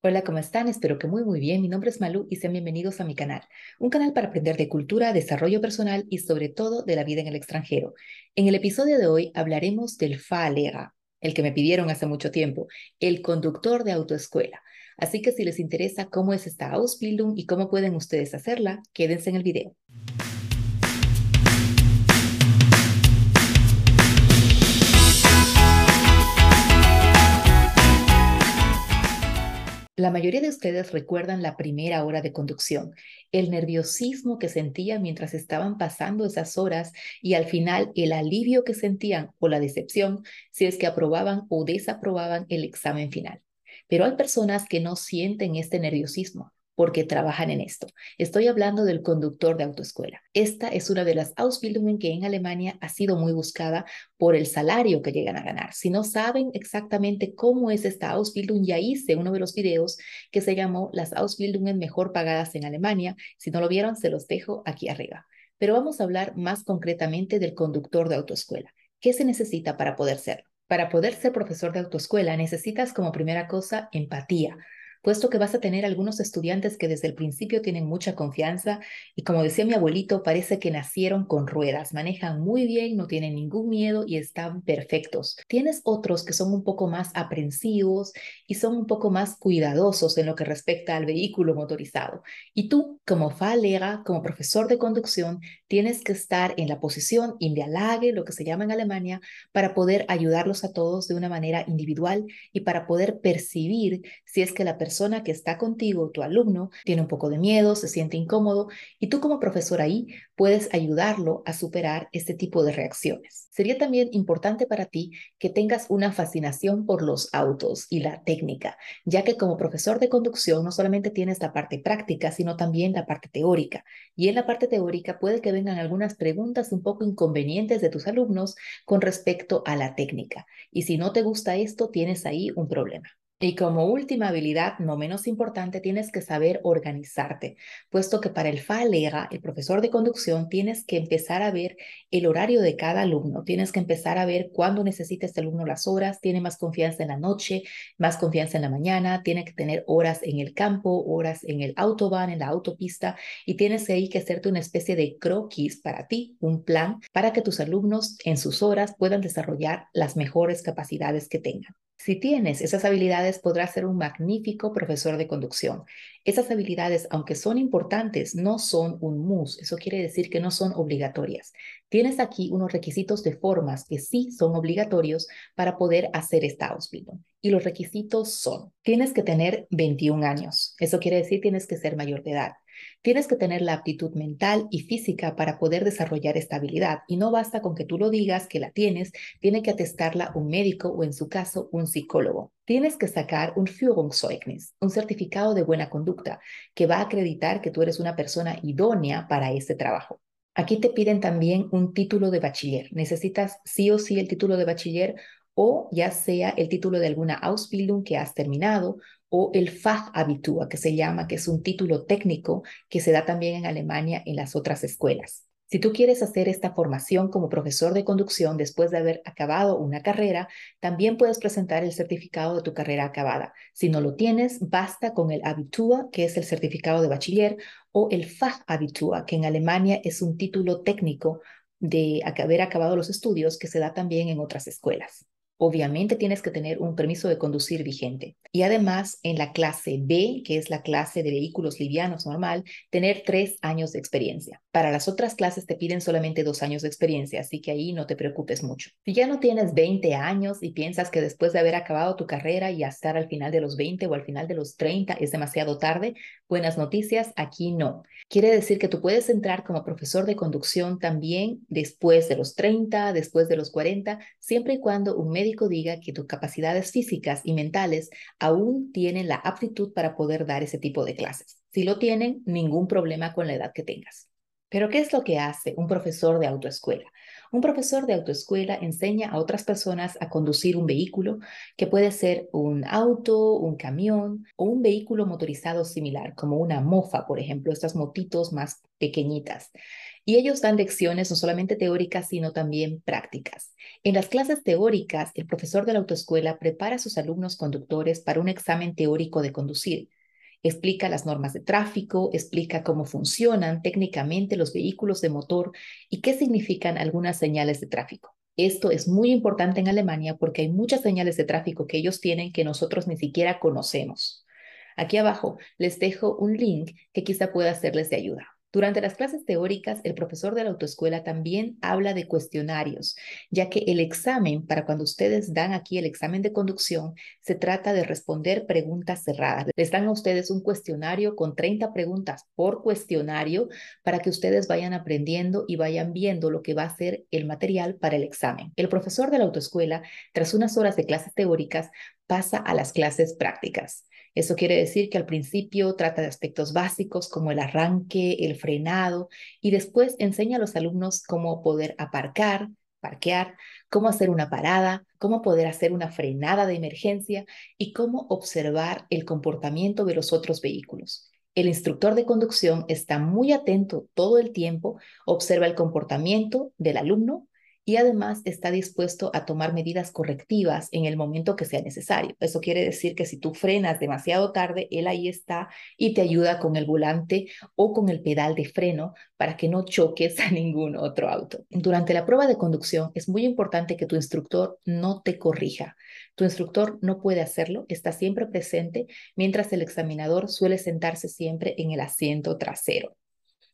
Hola, ¿cómo están? Espero que muy muy bien. Mi nombre es Malú y sean bienvenidos a mi canal, un canal para aprender de cultura, desarrollo personal y sobre todo de la vida en el extranjero. En el episodio de hoy hablaremos del Fahrlehrer, el que me pidieron hace mucho tiempo, el conductor de autoescuela. Así que si les interesa cómo es esta Ausbildung y cómo pueden ustedes hacerla, quédense en el video. La mayoría de ustedes recuerdan la primera hora de conducción, el nerviosismo que sentían mientras estaban pasando esas horas y al final el alivio que sentían o la decepción si es que aprobaban o desaprobaban el examen final. Pero hay personas que no sienten este nerviosismo porque trabajan en esto. Estoy hablando del conductor de autoescuela. Esta es una de las Ausbildungen que en Alemania ha sido muy buscada por el salario que llegan a ganar. Si no saben exactamente cómo es esta Ausbildung, ya hice uno de los videos que se llamó Las Ausbildungen mejor pagadas en Alemania. Si no lo vieron, se los dejo aquí arriba. Pero vamos a hablar más concretamente del conductor de autoescuela. ¿Qué se necesita para poder serlo? Para poder ser profesor de autoescuela necesitas como primera cosa empatía puesto que vas a tener algunos estudiantes que desde el principio tienen mucha confianza y como decía mi abuelito, parece que nacieron con ruedas, manejan muy bien, no tienen ningún miedo y están perfectos. Tienes otros que son un poco más aprensivos y son un poco más cuidadosos en lo que respecta al vehículo motorizado. Y tú, como falega, como profesor de conducción, tienes que estar en la posición in lage, lo que se llama en Alemania, para poder ayudarlos a todos de una manera individual y para poder percibir si es que la persona que está contigo, tu alumno, tiene un poco de miedo, se siente incómodo y tú como profesor ahí puedes ayudarlo a superar este tipo de reacciones. Sería también importante para ti que tengas una fascinación por los autos y la técnica, ya que como profesor de conducción no solamente tienes la parte práctica, sino también la parte teórica. Y en la parte teórica puede que vengan algunas preguntas un poco inconvenientes de tus alumnos con respecto a la técnica. Y si no te gusta esto, tienes ahí un problema. Y como última habilidad, no menos importante, tienes que saber organizarte, puesto que para el FALEGA, el profesor de conducción, tienes que empezar a ver el horario de cada alumno, tienes que empezar a ver cuándo necesita este alumno las horas, tiene más confianza en la noche, más confianza en la mañana, tiene que tener horas en el campo, horas en el autobahn, en la autopista, y tienes ahí que hacerte una especie de croquis para ti, un plan para que tus alumnos en sus horas puedan desarrollar las mejores capacidades que tengan. Si tienes esas habilidades, podrás ser un magnífico profesor de conducción. Esas habilidades, aunque son importantes, no son un mus. Eso quiere decir que no son obligatorias. Tienes aquí unos requisitos de formas que sí son obligatorios para poder hacer esta Ausbildung. Y los requisitos son, tienes que tener 21 años. Eso quiere decir tienes que ser mayor de edad. Tienes que tener la aptitud mental y física para poder desarrollar esta habilidad y no basta con que tú lo digas que la tienes, tiene que atestarla un médico o en su caso un psicólogo. Tienes que sacar un Führungszeugnis, un certificado de buena conducta que va a acreditar que tú eres una persona idónea para este trabajo. Aquí te piden también un título de bachiller. Necesitas sí o sí el título de bachiller o ya sea el título de alguna Ausbildung que has terminado o el Fachabitur, que se llama, que es un título técnico que se da también en Alemania en las otras escuelas. Si tú quieres hacer esta formación como profesor de conducción después de haber acabado una carrera, también puedes presentar el certificado de tu carrera acabada. Si no lo tienes, basta con el Abitur, que es el certificado de bachiller, o el Fachabitur, que en Alemania es un título técnico de haber acabado los estudios que se da también en otras escuelas. Obviamente tienes que tener un permiso de conducir vigente. Y además, en la clase B, que es la clase de vehículos livianos normal, tener tres años de experiencia. Para las otras clases te piden solamente dos años de experiencia, así que ahí no te preocupes mucho. Si ya no tienes 20 años y piensas que después de haber acabado tu carrera y estar al final de los 20 o al final de los 30 es demasiado tarde, buenas noticias, aquí no. Quiere decir que tú puedes entrar como profesor de conducción también después de los 30, después de los 40, siempre y cuando un médico diga que tus capacidades físicas y mentales aún tienen la aptitud para poder dar ese tipo de clases. Si lo tienen, ningún problema con la edad que tengas. Pero ¿qué es lo que hace un profesor de autoescuela? Un profesor de autoescuela enseña a otras personas a conducir un vehículo que puede ser un auto, un camión o un vehículo motorizado similar, como una mofa, por ejemplo, estas motitos más pequeñitas. Y ellos dan lecciones no solamente teóricas, sino también prácticas. En las clases teóricas, el profesor de la autoescuela prepara a sus alumnos conductores para un examen teórico de conducir. Explica las normas de tráfico, explica cómo funcionan técnicamente los vehículos de motor y qué significan algunas señales de tráfico. Esto es muy importante en Alemania porque hay muchas señales de tráfico que ellos tienen que nosotros ni siquiera conocemos. Aquí abajo les dejo un link que quizá pueda serles de ayuda. Durante las clases teóricas, el profesor de la autoescuela también habla de cuestionarios, ya que el examen, para cuando ustedes dan aquí el examen de conducción, se trata de responder preguntas cerradas. Les dan a ustedes un cuestionario con 30 preguntas por cuestionario para que ustedes vayan aprendiendo y vayan viendo lo que va a ser el material para el examen. El profesor de la autoescuela, tras unas horas de clases teóricas, pasa a las clases prácticas. Eso quiere decir que al principio trata de aspectos básicos como el arranque, el frenado y después enseña a los alumnos cómo poder aparcar, parquear, cómo hacer una parada, cómo poder hacer una frenada de emergencia y cómo observar el comportamiento de los otros vehículos. El instructor de conducción está muy atento todo el tiempo, observa el comportamiento del alumno y además está dispuesto a tomar medidas correctivas en el momento que sea necesario. Eso quiere decir que si tú frenas demasiado tarde, él ahí está y te ayuda con el volante o con el pedal de freno para que no choques a ningún otro auto. Durante la prueba de conducción es muy importante que tu instructor no te corrija. Tu instructor no puede hacerlo, está siempre presente, mientras el examinador suele sentarse siempre en el asiento trasero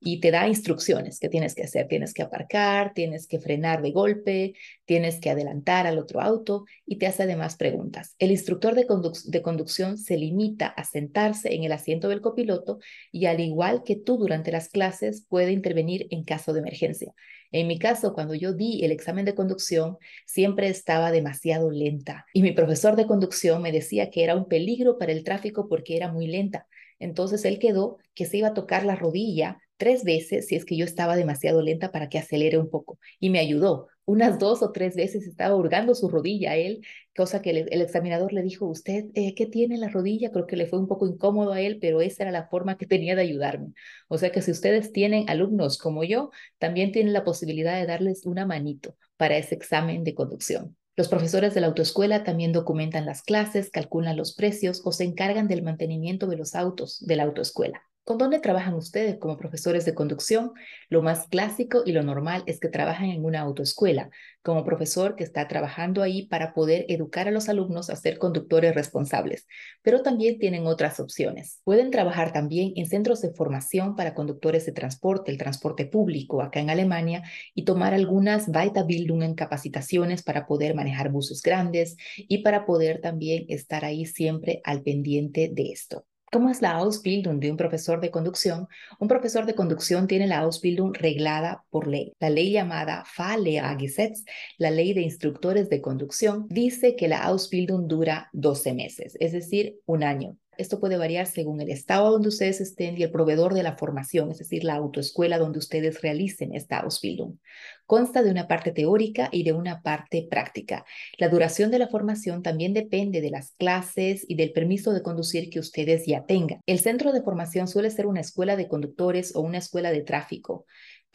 y te da instrucciones que tienes que hacer. Tienes que aparcar, tienes que frenar de golpe, tienes que adelantar al otro auto y te hace además preguntas. El instructor de, de conducción se limita a sentarse en el asiento del copiloto y al igual que tú durante las clases puede intervenir en caso de emergencia. En mi caso, cuando yo di el examen de conducción, siempre estaba demasiado lenta y mi profesor de conducción me decía que era un peligro para el tráfico porque era muy lenta. Entonces él quedó que se iba a tocar la rodilla tres veces si es que yo estaba demasiado lenta para que acelere un poco y me ayudó. Unas dos o tres veces estaba hurgando su rodilla a él, cosa que el, examinador le dijo, ¿usted eh, qué tiene en la rodilla? Creo que le fue un poco incómodo a él, pero esa era la forma que tenía de ayudarme. O sea que si ustedes tienen alumnos como yo, también tienen la posibilidad de darles una manito para ese examen de conducción. Los profesores de la autoescuela también documentan las clases, calculan los precios o se encargan del mantenimiento de los autos de la autoescuela. ¿Con dónde trabajan ustedes como profesores de conducción? Lo más clásico y lo normal es que trabajan en una autoescuela, como profesor que está trabajando ahí para poder educar a los alumnos a ser conductores responsables, pero también tienen otras opciones. Pueden trabajar también en centros de formación para conductores de transporte, el transporte público acá en Alemania, y tomar algunas Weiterbildung en capacitaciones para poder manejar buses grandes y para poder también estar ahí siempre al pendiente de esto. ¿Cómo es la Ausbildung de un profesor de conducción? Un profesor de conducción tiene la Ausbildung reglada por ley. La ley llamada Fahrlehrergesetz, la ley de instructores de conducción, dice que la Ausbildung dura 12 meses, es decir, un año. Esto puede variar según el estado donde ustedes estén y el proveedor de la formación, es decir, la autoescuela donde ustedes realicen esta Ausbildung. Consta de una parte teórica y de una parte práctica. La duración de la formación también depende de las clases y del permiso de conducir que ustedes ya tengan. El centro de formación suele ser una escuela de conductores o una escuela de tráfico.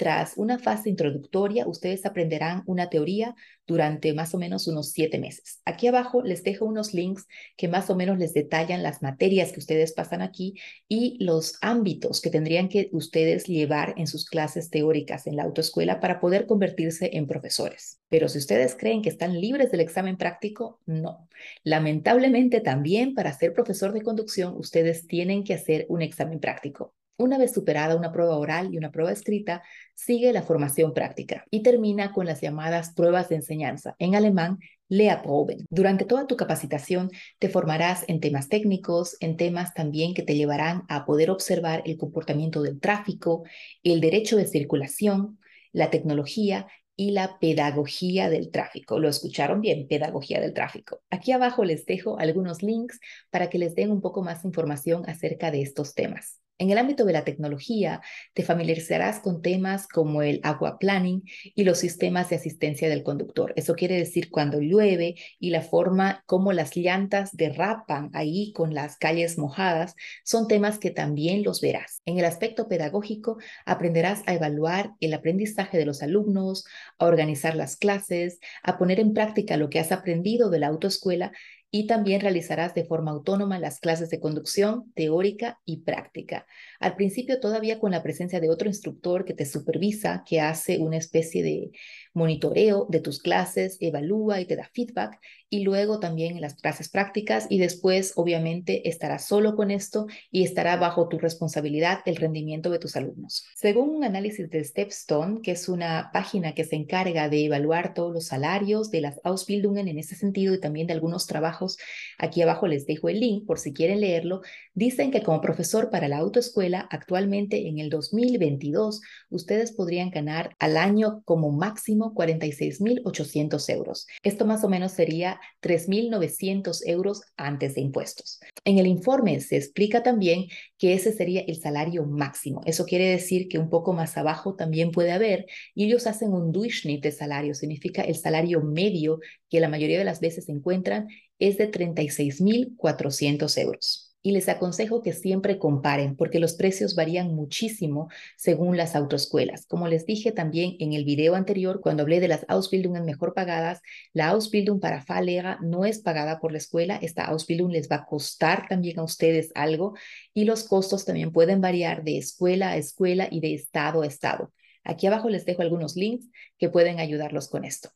Tras una fase introductoria, ustedes aprenderán una teoría durante más o menos unos siete meses. Aquí abajo les dejo unos links que más o menos les detallan las materias que ustedes pasan aquí y los ámbitos que tendrían que ustedes llevar en sus clases teóricas en la autoescuela para poder convertirse en profesores. Pero si ustedes creen que están libres del examen práctico, no. Lamentablemente también para ser profesor de conducción, ustedes tienen que hacer un examen práctico. Una vez superada una prueba oral y una prueba escrita, sigue la formación práctica y termina con las llamadas pruebas de enseñanza, en alemán Lehrproben. Durante toda tu capacitación te formarás en temas técnicos, en temas también que te llevarán a poder observar el comportamiento del tráfico, el derecho de circulación, la tecnología y la pedagogía del tráfico. ¿Lo escucharon bien? Pedagogía del tráfico. Aquí abajo les dejo algunos links para que les den un poco más información acerca de estos temas. En el ámbito de la tecnología, te familiarizarás con temas como el agua planning y los sistemas de asistencia del conductor. Eso quiere decir cuando llueve y la forma como las llantas derrapan ahí con las calles mojadas, son temas que también los verás. En el aspecto pedagógico, aprenderás a evaluar el aprendizaje de los alumnos, a organizar las clases, a poner en práctica lo que has aprendido de la autoescuela y también realizarás de forma autónoma las clases de conducción teórica y práctica. Al principio todavía con la presencia de otro instructor que te supervisa, que hace una especie de monitoreo de tus clases, evalúa y te da feedback y luego también las clases prácticas y después obviamente estarás solo con esto y estará bajo tu responsabilidad el rendimiento de tus alumnos. Según un análisis de Stepstone, que es una página que se encarga de evaluar todos los salarios de las Ausbildungen en ese sentido y también de algunos trabajos, aquí abajo les dejo el link por si quieren leerlo, dicen que como profesor para la autoescuela actualmente en el 2022 ustedes podrían ganar al año como máximo 46.800 euros. Esto más o menos sería 3.900 euros antes de impuestos. En el informe se explica también que ese sería el salario máximo. Eso quiere decir que un poco más abajo también puede haber y ellos hacen un Durchschnitt de salario, significa el salario medio que la mayoría de las veces se encuentran es de 36.400 euros y les aconsejo que siempre comparen porque los precios varían muchísimo según las autoescuelas. Como les dije también en el video anterior, cuando hablé de las Ausbildungen mejor pagadas, la Ausbildung para Fahrlehrer no es pagada por la escuela. Esta Ausbildung les va a costar también a ustedes algo y los costos también pueden variar de escuela a escuela y de estado a estado. Aquí abajo les dejo algunos links que pueden ayudarlos con esto.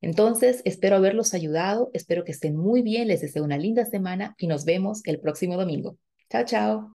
Entonces, espero haberlos ayudado, espero que estén muy bien, les deseo una linda semana y nos vemos el próximo domingo. Chao, chao.